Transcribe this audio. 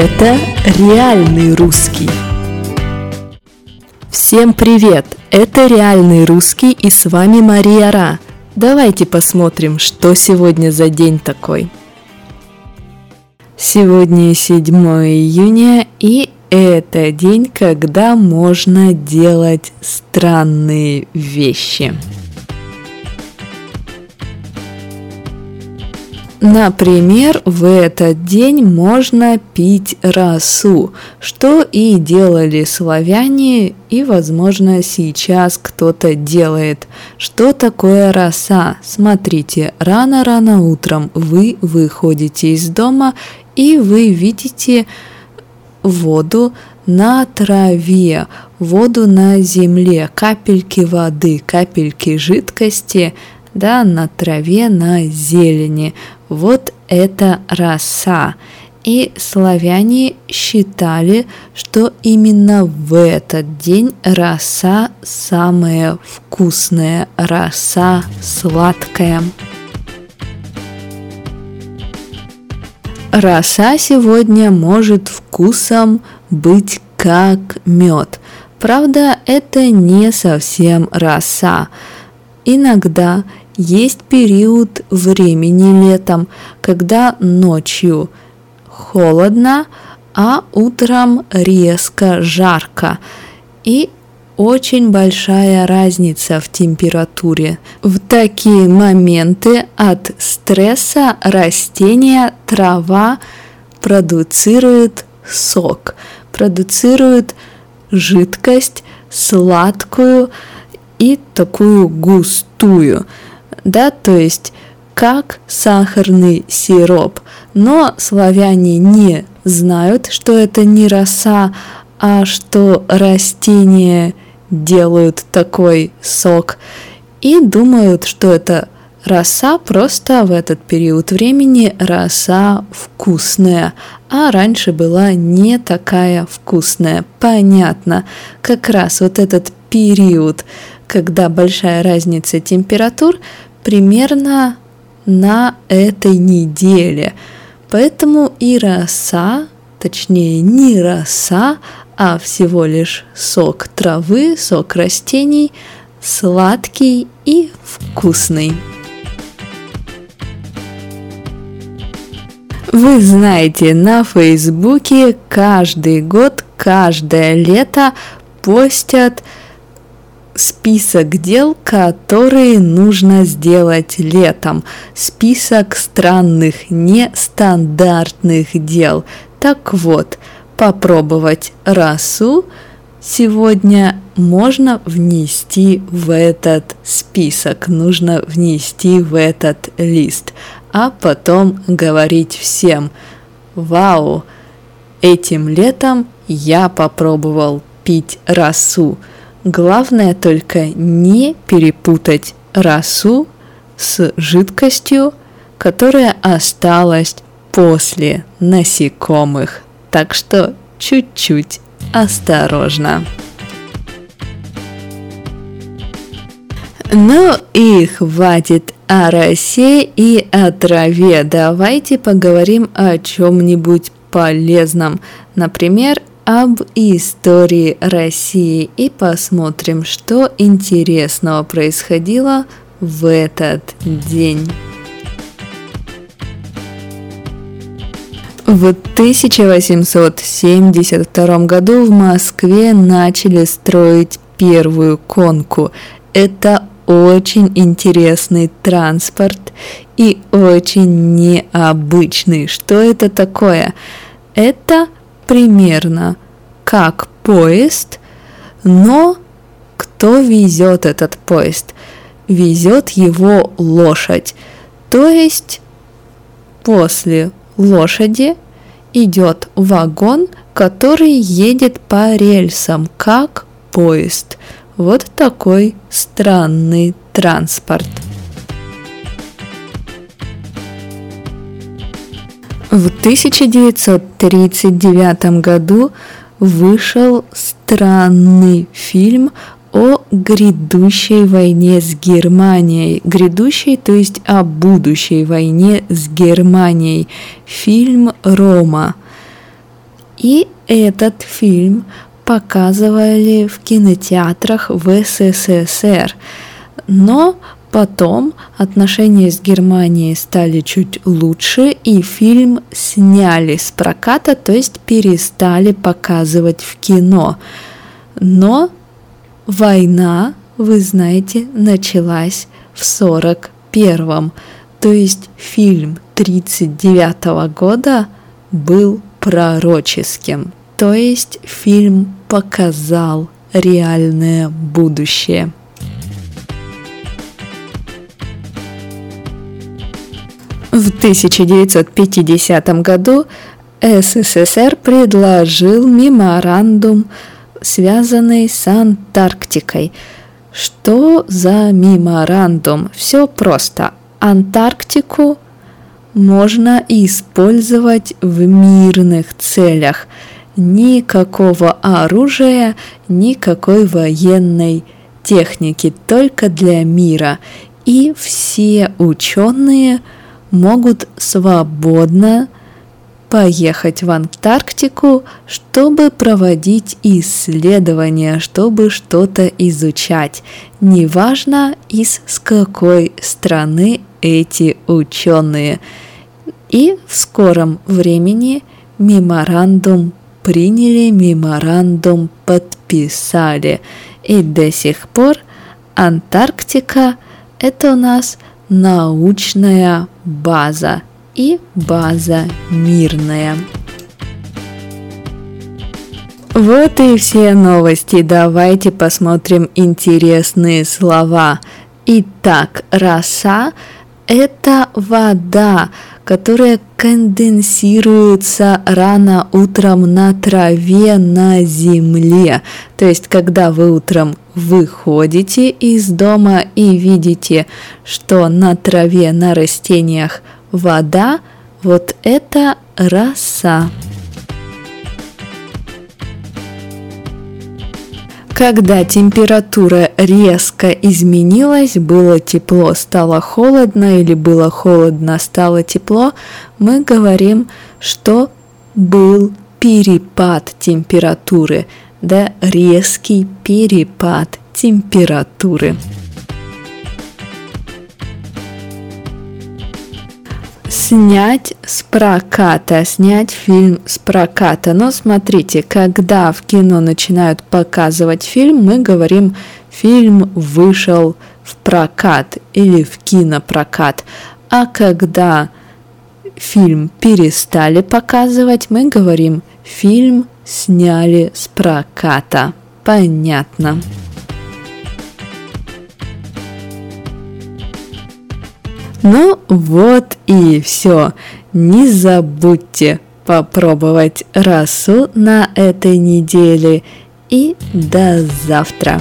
Это реальный русский. Всем привет! Это реальный русский и с вами Мария Ра. Давайте посмотрим, что сегодня за день такой. Сегодня 7 июня и это день, когда можно делать странные вещи. Например, в этот день можно пить росу, что и делали славяне, и, возможно, сейчас кто-то делает. Что такое роса? Смотрите, рано-рано утром вы выходите из дома, и вы видите воду на траве, воду на земле, капельки воды, капельки жидкости – да, на траве, на зелени. Вот это роса. И славяне считали, что именно в этот день роса самая вкусная, роса сладкая. Роса сегодня может вкусом быть как мед. Правда, это не совсем роса. Иногда есть период времени летом, когда ночью холодно, а утром резко жарко. И очень большая разница в температуре. В такие моменты от стресса растения трава продуцирует сок, продуцирует жидкость сладкую и такую густую да, то есть как сахарный сироп. Но славяне не знают, что это не роса, а что растения делают такой сок. И думают, что это роса просто в этот период времени роса вкусная, а раньше была не такая вкусная. Понятно, как раз вот этот период, когда большая разница температур, примерно на этой неделе. Поэтому и роса, точнее не роса, а всего лишь сок травы, сок растений, сладкий и вкусный. Вы знаете, на Фейсбуке каждый год, каждое лето постят список дел, которые нужно сделать летом. Список странных, нестандартных дел. Так вот, попробовать расу сегодня можно внести в этот список, нужно внести в этот лист, а потом говорить всем, вау, этим летом я попробовал пить расу. Главное только не перепутать росу с жидкостью, которая осталась после насекомых. Так что чуть-чуть осторожно. Ну и хватит о росе и о траве. Давайте поговорим о чем-нибудь полезном. Например, об истории России и посмотрим, что интересного происходило в этот день. В 1872 году в Москве начали строить первую конку. Это очень интересный транспорт и очень необычный. Что это такое? Это примерно как поезд, но кто везет этот поезд? Везет его лошадь. То есть после лошади идет вагон, который едет по рельсам, как поезд. Вот такой странный транспорт. В 1939 году вышел странный фильм о грядущей войне с Германией. Грядущей, то есть о будущей войне с Германией. Фильм «Рома». И этот фильм показывали в кинотеатрах в СССР. Но потом отношения с Германией стали чуть лучше, и фильм сняли с проката, то есть перестали показывать в кино. Но война, вы знаете, началась в 41-м. То есть фильм 39 года был пророческим. То есть фильм показал реальное будущее. В 1950 году СССР предложил меморандум, связанный с Антарктикой. Что за меморандум? Все просто. Антарктику можно использовать в мирных целях. Никакого оружия, никакой военной техники, только для мира. И все ученые могут свободно поехать в Антарктику, чтобы проводить исследования, чтобы что-то изучать. Неважно, из какой страны эти ученые. И в скором времени меморандум приняли, меморандум подписали. И до сих пор Антарктика – это у нас научная база и база мирная. Вот и все новости. Давайте посмотрим интересные слова. Итак, роса это вода, которая конденсируется рано утром на траве на земле. То есть, когда вы утром выходите из дома и видите, что на траве, на растениях вода, вот это роса. Когда температура резко изменилась, было тепло, стало холодно или было холодно, стало тепло, мы говорим, что был перепад температуры, да, резкий перепад температуры. Снять с проката, снять фильм с проката. Но смотрите, когда в кино начинают показывать фильм, мы говорим, фильм вышел в прокат или в кинопрокат. А когда фильм перестали показывать, мы говорим, фильм сняли с проката. Понятно. Ну вот и все. Не забудьте попробовать расу на этой неделе. И до завтра.